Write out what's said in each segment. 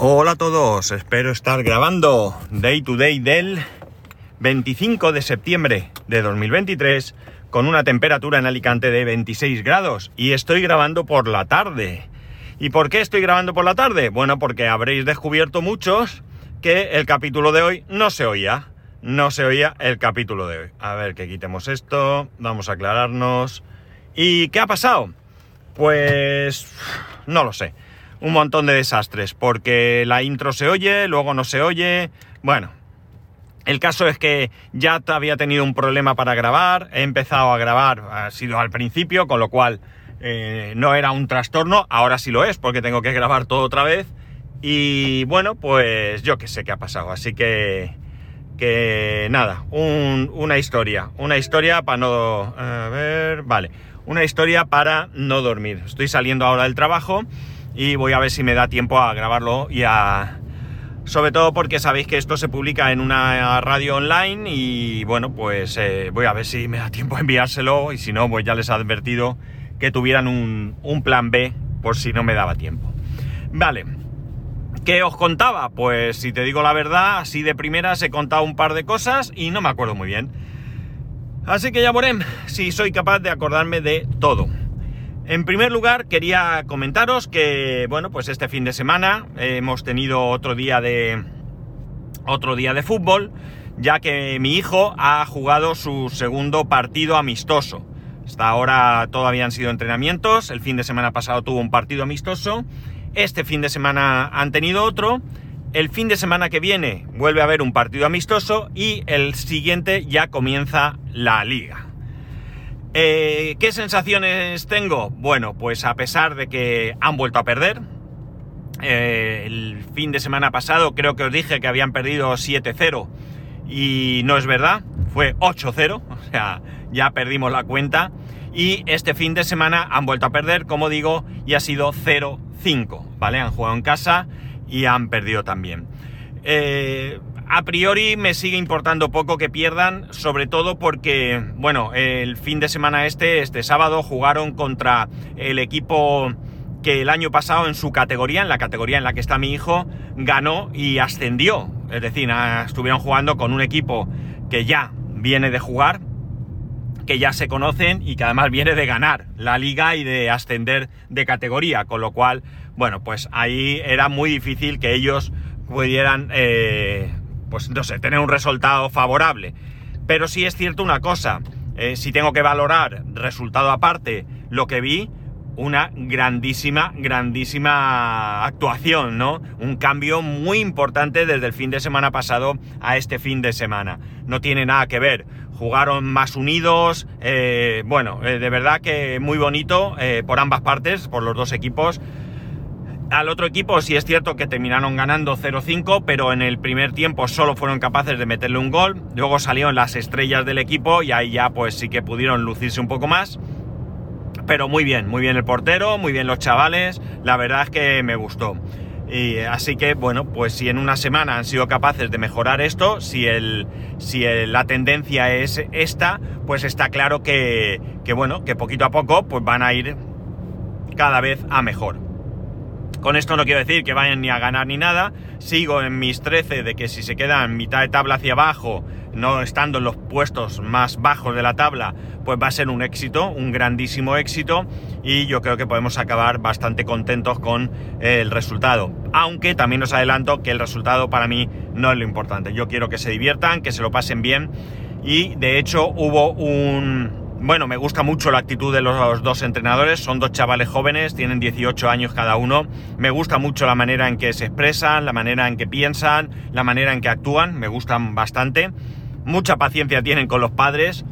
Hola a todos, espero estar grabando Day to Day del 25 de septiembre de 2023 con una temperatura en Alicante de 26 grados y estoy grabando por la tarde. ¿Y por qué estoy grabando por la tarde? Bueno, porque habréis descubierto muchos que el capítulo de hoy no se oía. No se oía el capítulo de hoy. A ver, que quitemos esto, vamos a aclararnos. ¿Y qué ha pasado? Pues no lo sé un montón de desastres, porque la intro se oye, luego no se oye. Bueno, el caso es que ya había tenido un problema para grabar, he empezado a grabar, ha sido al principio, con lo cual eh, no era un trastorno, ahora sí lo es, porque tengo que grabar todo otra vez. Y bueno, pues yo qué sé qué ha pasado, así que... Que nada, una historia, una historia para no... A ver, vale, una historia para no dormir. Estoy saliendo ahora del trabajo y voy a ver si me da tiempo a grabarlo y a... Sobre todo porque sabéis que esto se publica en una radio online y bueno, pues eh, voy a ver si me da tiempo a enviárselo y si no, pues ya les he advertido que tuvieran un, un plan B por si no me daba tiempo. Vale, ¿Qué os contaba? Pues si te digo la verdad, así de primeras he contado un par de cosas y no me acuerdo muy bien. Así que ya veré si soy capaz de acordarme de todo. En primer lugar, quería comentaros que, bueno, pues este fin de semana hemos tenido otro día de. otro día de fútbol, ya que mi hijo ha jugado su segundo partido amistoso. Hasta ahora todavía han sido entrenamientos, el fin de semana pasado tuvo un partido amistoso, este fin de semana han tenido otro, el fin de semana que viene vuelve a haber un partido amistoso y el siguiente ya comienza la liga. Eh, ¿Qué sensaciones tengo? Bueno, pues a pesar de que han vuelto a perder, eh, el fin de semana pasado creo que os dije que habían perdido 7-0 y no es verdad, fue 8-0, o sea, ya perdimos la cuenta. Y este fin de semana han vuelto a perder, como digo, y ha sido 0-5, ¿vale? Han jugado en casa y han perdido también. Eh, a priori me sigue importando poco que pierdan, sobre todo porque, bueno, el fin de semana este, este sábado, jugaron contra el equipo que el año pasado en su categoría, en la categoría en la que está mi hijo, ganó y ascendió. Es decir, estuvieron jugando con un equipo que ya viene de jugar, que ya se conocen y que además viene de ganar la liga y de ascender de categoría, con lo cual, bueno, pues ahí era muy difícil que ellos pudieran eh, pues no sé, tener un resultado favorable. Pero sí es cierto una cosa, eh, si tengo que valorar resultado aparte lo que vi, una grandísima, grandísima actuación, ¿no? Un cambio muy importante desde el fin de semana pasado a este fin de semana. No tiene nada que ver. Jugaron más unidos, eh, bueno, eh, de verdad que muy bonito por ambas partes, por los dos equipos. Al otro equipo sí es cierto que terminaron ganando 0-5, pero en el primer tiempo solo fueron capaces de meterle un gol. Luego salieron las estrellas del equipo y ahí ya pues sí que pudieron lucirse un poco más. Pero muy bien, muy bien el portero, muy bien los chavales. La verdad es que me gustó. Y así que, bueno, pues si en una semana han sido capaces de mejorar esto, si, el, si la tendencia es esta, pues está claro que, que, bueno, que poquito a poco pues van a ir cada vez a mejor. Con esto no quiero decir que vayan ni a ganar ni nada. Sigo en mis 13 de que si se quedan mitad de tabla hacia abajo, no estando en los puestos más bajos de la tabla, pues va a ser un éxito, un grandísimo éxito. Y yo creo que podemos acabar bastante contentos con el resultado. Aunque también os adelanto que el resultado para mí no es lo importante. Yo quiero que se diviertan, que se lo pasen bien. Y de hecho hubo un, bueno, me gusta mucho la actitud de los dos entrenadores, son dos chavales jóvenes, tienen 18 años cada uno, me gusta mucho la manera en que se expresan, la manera en que piensan, la manera en que actúan, me gustan bastante, mucha paciencia tienen con los padres,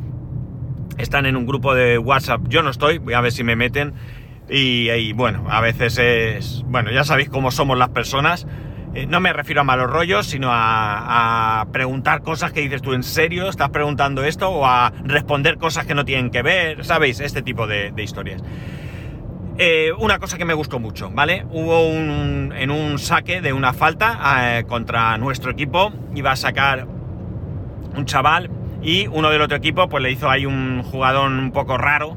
están en un grupo de WhatsApp, yo no estoy, voy a ver si me meten, y, y bueno, a veces es, bueno, ya sabéis cómo somos las personas, eh, no me refiero a malos rollos, sino a, preguntar cosas que dices tú en serio, estás preguntando esto, o a responder cosas que no tienen que ver, ¿sabéis? Este tipo de, historias. Eh, una cosa que me gustó mucho, ¿vale? Hubo un, en un saque de una falta eh, contra nuestro equipo, iba a sacar un chaval y uno del otro equipo pues le hizo ahí un jugador un poco raro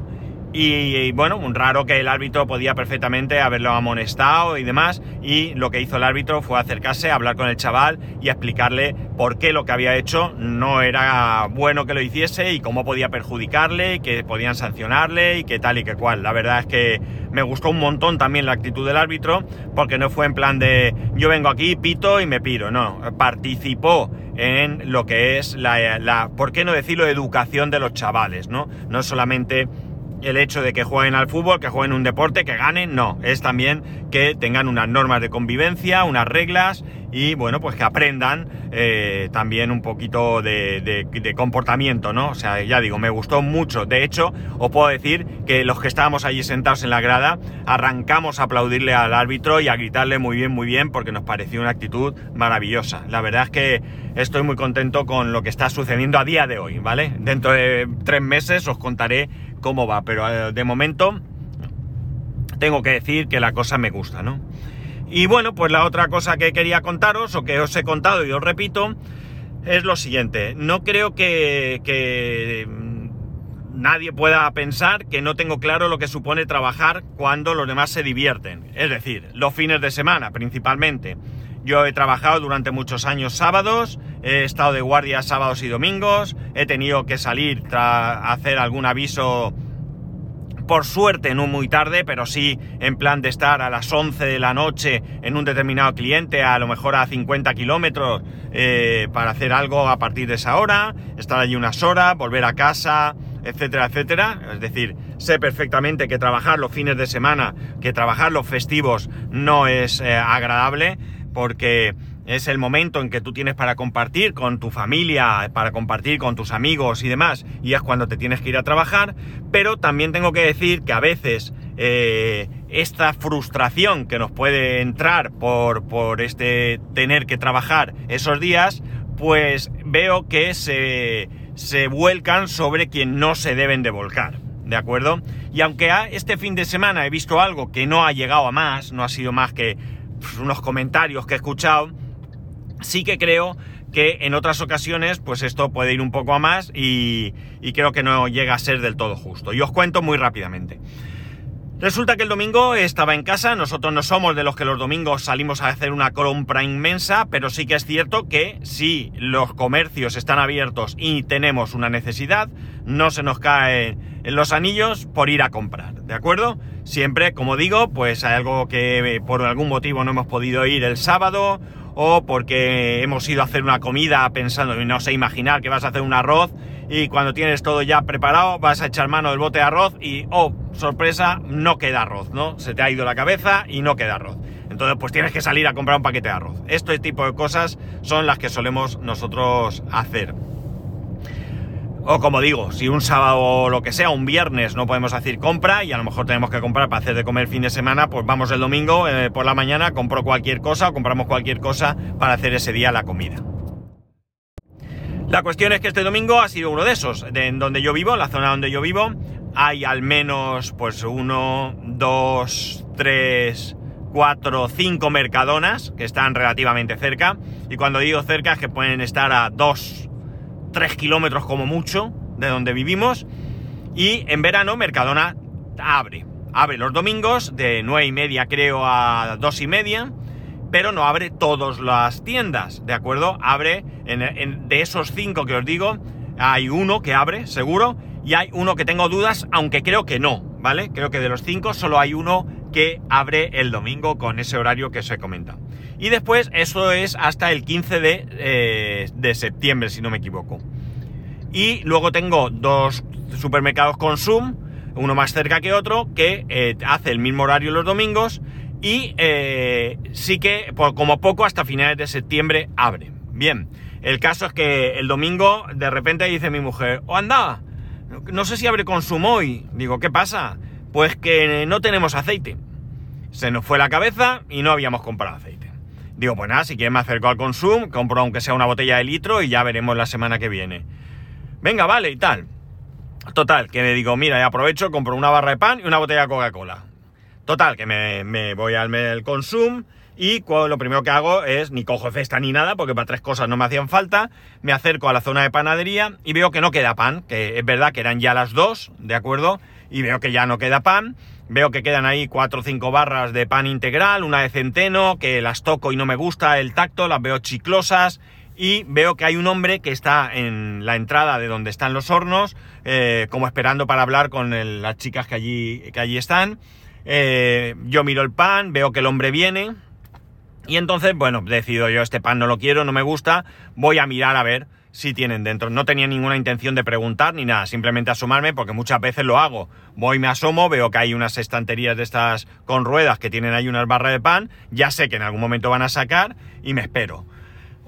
Y, bueno, un raro que el árbitro podía perfectamente haberlo amonestado y demás. Y lo que hizo el árbitro fue acercarse, hablar con el chaval y explicarle por qué lo que había hecho no era bueno que lo hiciese y cómo podía perjudicarle y que podían sancionarle y que tal y que cual. La verdad es que me gustó un montón también la actitud del árbitro porque no fue en plan de yo vengo aquí, pito y me piro. No, participó en lo que es la, la ¿por qué no decirlo?, educación de los chavales, ¿no? No solamente el hecho de que jueguen al fútbol, que jueguen un deporte, que ganen, no, es también que tengan unas normas de convivencia, unas reglas y bueno, pues que aprendan eh, también un poquito de, comportamiento, ¿no? O sea, ya digo, me gustó mucho. De hecho, os puedo decir que los que estábamos allí sentados en la grada arrancamos a aplaudirle al árbitro y a gritarle muy bien, muy bien, porque nos pareció una actitud maravillosa. La verdad es que estoy muy contento con lo que está sucediendo a día de hoy, ¿vale? Dentro de tres meses os contaré cómo va, pero eh, de momento tengo que decir que la cosa me gusta, ¿no? Y bueno, pues la otra cosa que quería contaros, o que os he contado y os repito, es lo siguiente. No creo que, que nadie pueda pensar que no tengo claro lo que supone trabajar cuando los demás se divierten. Es decir, los fines de semana principalmente. Yo he trabajado durante muchos años sábados, he estado de guardia sábados y domingos, he tenido que salir a hacer algún aviso, por suerte no muy tarde, pero sí en plan de estar a las 11 de la noche en un determinado cliente, a lo mejor a 50 kilómetros, eh, para hacer algo a partir de esa hora, estar allí unas horas, volver a casa, etcétera, etcétera. Es decir, sé perfectamente que trabajar los fines de semana, que trabajar los festivos no es eh, agradable porque es el momento en que tú tienes para compartir con tu familia, para compartir con tus amigos y demás, y es cuando te tienes que ir a trabajar, pero también tengo que decir que a veces eh, esta frustración que nos puede entrar por, por este tener que trabajar esos días, pues veo que se, se vuelcan sobre quien no se deben de volcar. ¿De acuerdo? Y aunque este fin de semana he visto algo que no ha llegado a más, no ha sido más que unos comentarios que he escuchado, sí que creo que en otras ocasiones pues esto puede ir un poco a más y, y, creo que no llega a ser del todo justo. Y os cuento muy rápidamente. Resulta que el domingo estaba en casa, nosotros no somos de los que los domingos salimos a hacer una compra inmensa, pero sí que es cierto que si los comercios están abiertos y tenemos una necesidad, no se nos cae en los anillos por ir a comprar, ¿de acuerdo? Siempre, como digo, pues hay algo que eh, por algún motivo no hemos podido ir el sábado o porque hemos ido a hacer una comida pensando, no sé, imaginar que vas a hacer un arroz y cuando tienes todo ya preparado vas a echar mano del bote de arroz y, oh, sorpresa, no queda arroz, ¿no? Se te ha ido la cabeza y no queda arroz. Entonces, pues tienes que salir a comprar un paquete de arroz. Este tipo de cosas son las que solemos nosotros hacer. O como digo, si un sábado o lo que sea, un viernes no podemos hacer compra y a lo mejor tenemos que comprar para hacer de comer fin de semana, pues vamos el domingo eh, por la mañana, compro cualquier cosa o compramos cualquier cosa para hacer ese día la comida. La cuestión es que este domingo ha sido uno de esos, en donde yo vivo, la zona donde yo vivo, hay al menos pues uno, dos, tres, cuatro, cinco mercadonas que están relativamente cerca. Y cuando digo cerca es que pueden estar a dos, tres kilómetros como mucho de donde vivimos. Y en verano Mercadona abre. Abre los domingos de nueve y media creo a dos y media pero no abre todas las tiendas, ¿de acuerdo? Abre, en, de esos cinco que os digo, hay uno que abre, seguro, y hay uno que tengo dudas, aunque creo que no, ¿vale? Creo que de los cinco solo hay uno que abre el domingo con ese horario que os he comentado. Y después, eso es hasta el 15 de, eh, de septiembre, si no me equivoco. Y luego tengo dos supermercados Consum, uno más cerca que otro, que eh, hace el mismo horario los domingos y eh, sí que, por, como poco, hasta finales de septiembre abre. Bien, el caso es que el domingo de repente dice mi mujer, oh anda, no sé si abre consumo hoy. Digo, ¿qué pasa? Pues que no tenemos aceite. Se nos fue la cabeza y no habíamos comprado aceite. Digo, pues nada, si quieres me acerco al consumo, compro aunque sea una botella de litro y ya veremos la semana que viene. Venga, vale, y tal. Total, que le digo, mira, aprovecho, compro una barra de pan y una botella de Coca-Cola. Total, que me, voy al Consum y lo primero que hago es, ni cojo cesta ni nada, porque para tres cosas no me hacían falta, me acerco a la zona de panadería y veo que no queda pan, que es verdad que eran ya las dos, ¿de acuerdo? Y veo que ya no queda pan. Veo que quedan ahí cuatro o cinco barras de pan integral, una de centeno, que las toco y no me gusta el tacto, las veo chiclosas. Y veo que hay un hombre que está en la entrada de donde están los hornos, eh, como esperando para hablar con las chicas que allí, que allí están. Eh, yo miro el pan, veo que el hombre viene. Y entonces, bueno, decido yo, este pan no lo quiero, no me gusta, voy a mirar a ver si tienen dentro. No tenía ninguna intención de preguntar ni nada, simplemente asomarme porque muchas veces lo hago. Voy, me asomo, veo que hay unas estanterías de estas con ruedas que tienen ahí unas barras de pan, ya sé que en algún momento van a sacar y me espero.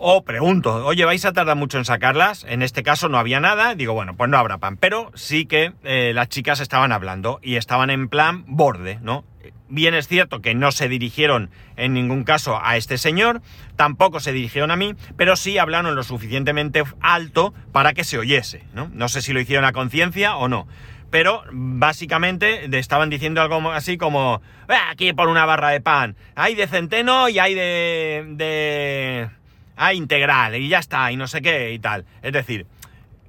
O pregunto, oye, ¿vais a tardar mucho en sacarlas? En este caso no había nada, digo, bueno, pues no habrá pan. Pero sí que eh, las chicas estaban hablando y estaban en plan borde, ¿no? Bien es cierto que no se dirigieron en ningún caso a este señor, tampoco se dirigieron a mí, pero sí hablaron lo suficientemente alto para que se oyese, ¿no? No sé si lo hicieron a conciencia o no. Pero básicamente estaban diciendo algo así como, aquí por una barra de pan, hay de centeno y hay de... de... hay integral y ya está, y no sé qué y tal. Es decir,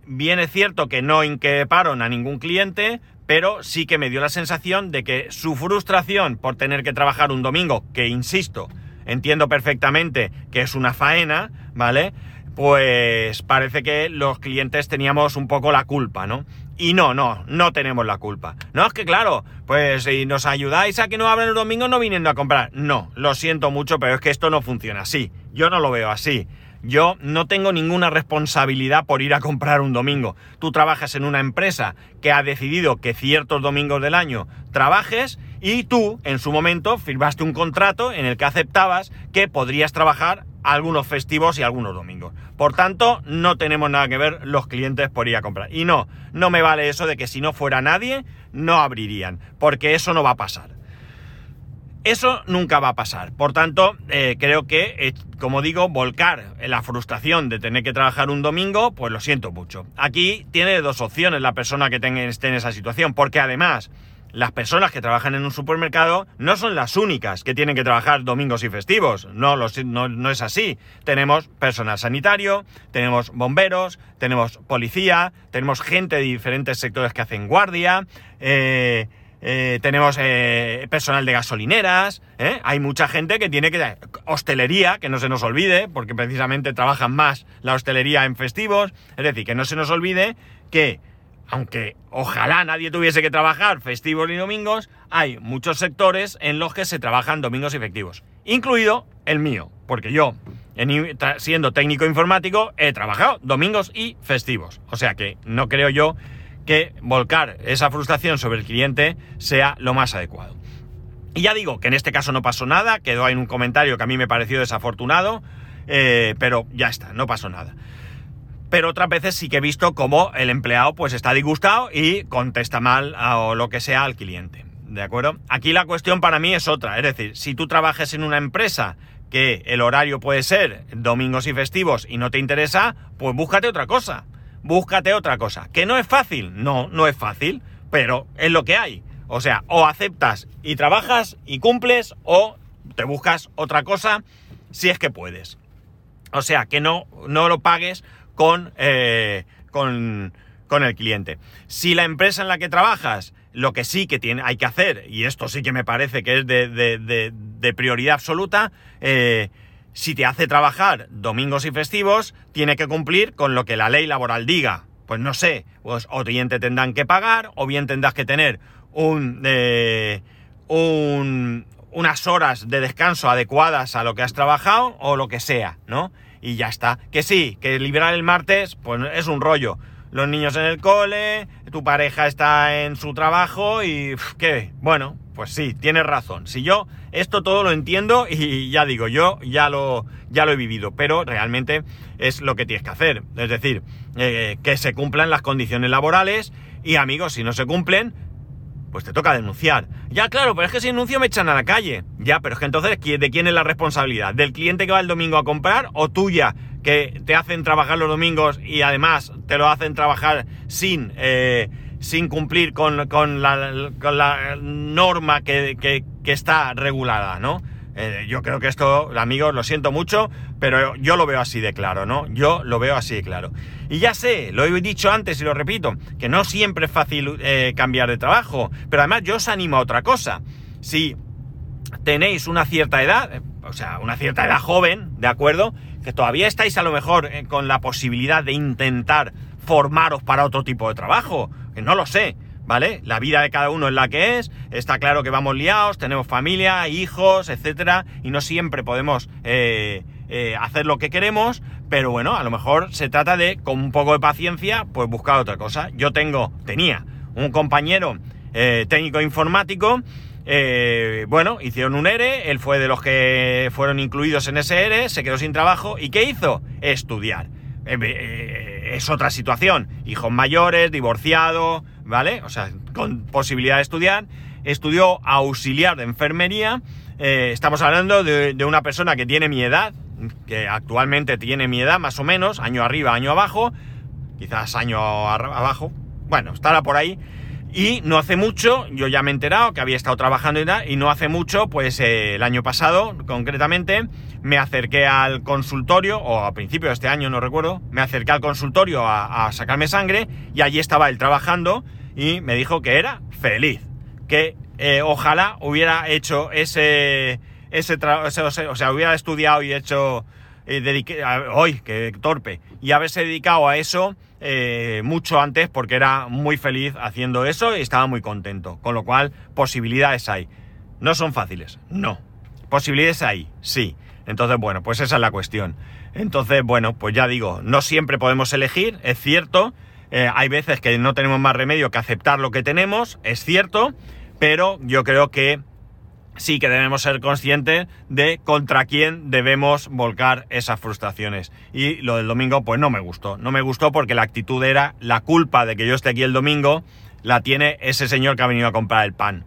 bien cierto que no inqueparon a ningún cliente, pero sí que me dio la sensación de que su frustración por tener que trabajar un domingo, que insisto, entiendo perfectamente que es una faena, ¿vale? Pues parece que los clientes teníamos un poco la culpa, ¿no? Y no, no, no tenemos la culpa. No, es que claro, pues si nos ayudáis a que no abran el domingo no viniendo a comprar. No, lo siento mucho, pero es que esto no funciona así. Yo no lo veo así. Yo no tengo ninguna responsabilidad por ir a comprar un domingo. Tú trabajas en una empresa que ha decidido que ciertos domingos del año trabajes y tú, en su momento, firmaste un contrato en el que aceptabas que podrías trabajar algunos festivos y algunos domingos. Por tanto, no tenemos nada que ver los clientes por ir a comprar. Y no, no me vale eso de que si no fuera nadie, no abrirían, porque eso no va a pasar. Eso nunca va a pasar. Por tanto, eh, creo que, eh, como digo, volcar la frustración de tener que trabajar un domingo, pues lo siento mucho. Aquí tiene dos opciones la persona que esté en esa situación, porque además las personas que trabajan en un supermercado no son las únicas que tienen que trabajar domingos y festivos. No, no, no es así. Tenemos personal sanitario, tenemos bomberos, tenemos policía, tenemos gente de diferentes sectores que hacen guardia. Eh, eh, tenemos eh, personal de gasolineras, ¿eh? hay mucha gente que tiene que... Hostelería, que no se nos olvide, porque precisamente trabajan más la hostelería en festivos, es decir, que no se nos olvide que, aunque ojalá nadie tuviese que trabajar festivos ni domingos, hay muchos sectores en los que se trabajan domingos y festivos, incluido el mío, porque yo, siendo técnico informático, he trabajado domingos y festivos, o sea que no creo yo que volcar esa frustración sobre el cliente sea lo más adecuado. Y ya digo que en este caso no pasó nada, quedó en un comentario que a mí me pareció desafortunado, eh, pero ya está, no pasó nada. Pero otras veces sí que he visto cómo el empleado pues está disgustado y contesta mal o lo que sea al cliente. ¿De acuerdo? Aquí la cuestión para mí es otra, es decir, si tú trabajes en una empresa que el horario puede ser domingos y festivos y no te interesa, pues búscate otra cosa búscate otra cosa. ¿Que no es fácil? No, no es fácil, pero es lo que hay. O sea, o aceptas y trabajas y cumples, o te buscas otra cosa si es que puedes. O sea, que no, no lo pagues con, eh, con, con el cliente. Si la empresa en la que trabajas, lo que sí que tiene, hay que hacer, y esto sí que me parece que es de, de, de, prioridad absoluta, eh, si te hace trabajar domingos y festivos, tiene que cumplir con lo que la ley laboral diga. Pues no sé, pues o bien te tendrán que pagar, o bien tendrás que tener un, eh, un, unas horas de descanso adecuadas a lo que has trabajado, o lo que sea, ¿no? Y ya está. Que sí, que liberar el martes, pues es un rollo. Los niños en el cole, tu pareja está en su trabajo y... ¿Qué? Bueno, pues sí, tienes razón. Si yo esto todo lo entiendo y ya digo, yo ya lo, ya lo he vivido, pero realmente es lo que tienes que hacer. Es decir, eh, que se cumplan las condiciones laborales y amigos, si no se cumplen, pues te toca denunciar. Ya, claro, pero es que si denuncio me echan a la calle. Ya, pero es que entonces, ¿de quién es la responsabilidad? ¿Del cliente que va el domingo a comprar o tuya que te hacen trabajar los domingos y además te lo hacen trabajar sin... Eh, sin cumplir con, la, norma que, está regulada, ¿no? Eh, yo creo que esto, amigos, lo siento mucho, pero yo lo veo así de claro, ¿no? Yo lo veo así de claro. Y ya sé, lo he dicho antes y lo repito, que no siempre es fácil eh, cambiar de trabajo, pero además yo os animo a otra cosa. Si tenéis una cierta edad, eh, o sea, una cierta edad joven, ¿de acuerdo? Que todavía estáis a lo mejor con la posibilidad de intentar formaros para otro tipo de trabajo, no lo sé, ¿vale? La vida de cada uno es la que es, está claro que vamos liados, tenemos familia, hijos, etcétera, y no siempre podemos eh, eh, hacer lo que queremos, pero bueno, a lo mejor se trata de, con un poco de paciencia, pues buscar otra cosa. Yo tengo, tenía un compañero eh, técnico informático, bueno, hicieron un ERE, él fue de los que fueron incluidos en ese ERE, se quedó sin trabajo, ¿y qué hizo? Estudiar. Es otra situación, hijos mayores, divorciado, ¿vale? O sea, con posibilidad de estudiar. Estudió auxiliar de enfermería. Eh, estamos hablando de, una persona que tiene mi edad, que actualmente tiene mi edad más o menos, año arriba, año abajo, quizás año abajo, bueno, estará por ahí. Y no hace mucho, yo ya me he enterado que había estado trabajando y tal, y no hace mucho, pues eh, el año pasado, concretamente, me acerqué al consultorio, o a principio de este año, no recuerdo, me acerqué al consultorio a, sacarme sangre, y allí estaba él trabajando, y me dijo que era feliz, que eh, ojalá hubiera hecho ese, ese, o sea, hubiera estudiado y hecho, eh, hoy, que torpe, y haberse dedicado a eso eh, mucho antes porque era muy feliz haciendo eso y estaba muy contento. Con lo cual, posibilidades hay. No son fáciles, no. Posibilidades hay, sí. Entonces, bueno, pues esa es la cuestión. Entonces, bueno, pues ya digo, no siempre podemos elegir, es cierto. Eh, hay veces que no tenemos más remedio que aceptar lo que tenemos, es cierto, pero yo creo que sí que debemos ser conscientes de contra quién debemos volcar esas frustraciones. Y lo del domingo, pues no me gustó. No me gustó porque la actitud era la culpa de que yo esté aquí el domingo, la tiene ese señor que ha venido a comprar el pan.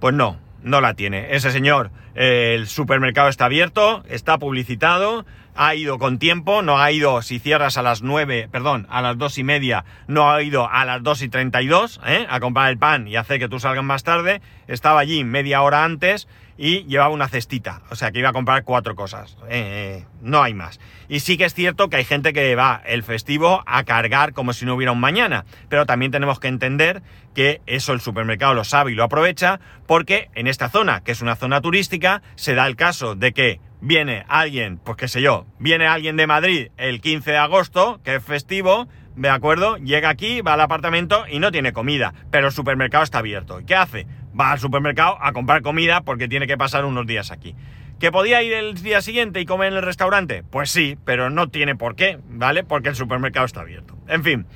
Pues no, no la tiene. Ese señor, eh, el supermercado está abierto, está publicitado, ha ido con tiempo, no ha ido si cierras a las 9, perdón, a las dos y media, no ha ido a las 2 y 32 ¿eh? a comprar el pan y hacer que tú salgas más tarde, estaba allí media hora antes y llevaba una cestita, o sea que iba a comprar cuatro cosas, eh, eh, no hay más. Y sí que es cierto que hay gente que va el festivo a cargar como si no hubiera un mañana, pero también tenemos que entender que eso el supermercado lo sabe y lo aprovecha, porque en esta zona, que es una zona turística, se da el caso de que viene alguien, pues qué sé yo, viene alguien de Madrid el 15 de agosto, que es festivo, ¿de acuerdo? Llega aquí, va al apartamento y no tiene comida, pero el supermercado está abierto. ¿Y qué hace? Va al supermercado a comprar comida porque tiene que pasar unos días aquí. ¿Que podía ir el día siguiente y comer en el restaurante? Pues sí, pero no tiene por qué, ¿vale? Porque el supermercado está abierto. En fin.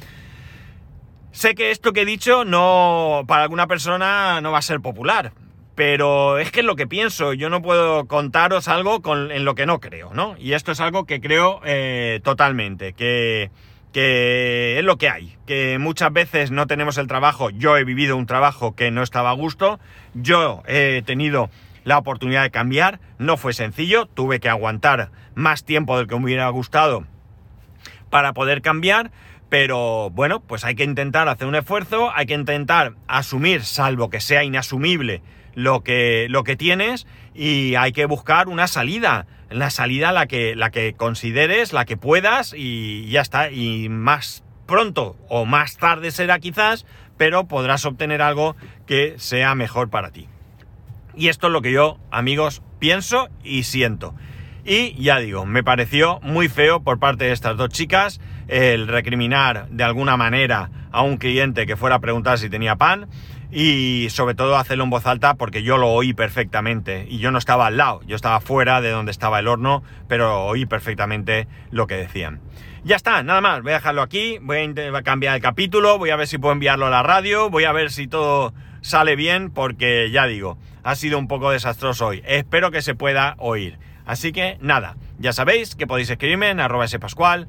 Sé que esto que he dicho no, para alguna persona no va a ser popular, pero es que es lo que pienso, yo no puedo contaros algo en lo que no creo, ¿no? Y esto es algo que creo eh, totalmente, que, que es lo que hay, que muchas veces no tenemos el trabajo, yo he vivido un trabajo que no estaba a gusto, yo he tenido la oportunidad de cambiar, no fue sencillo, tuve que aguantar más tiempo del que me hubiera gustado para poder cambiar, pero bueno, pues hay que intentar hacer un esfuerzo, hay que intentar asumir, salvo que sea inasumible, lo que, lo que tienes. Y hay que buscar una salida. La salida la que, la que consideres, la que puedas y ya está. Y más pronto o más tarde será quizás, pero podrás obtener algo que sea mejor para ti. Y esto es lo que yo, amigos, pienso y siento. Y ya digo, me pareció muy feo por parte de estas dos chicas el recriminar de alguna manera a un cliente que fuera a preguntar si tenía pan y sobre todo hacerlo en voz alta porque yo lo oí perfectamente y yo no estaba al lado, yo estaba fuera de donde estaba el horno, pero oí perfectamente lo que decían. Ya está, nada más, voy a dejarlo aquí, voy a cambiar el capítulo, voy a ver si puedo enviarlo a la radio, voy a ver si todo sale bien porque ya digo, ha sido un poco desastroso hoy, espero que se pueda oír. Así que nada, ya sabéis que podéis escribirme en arroba spascual,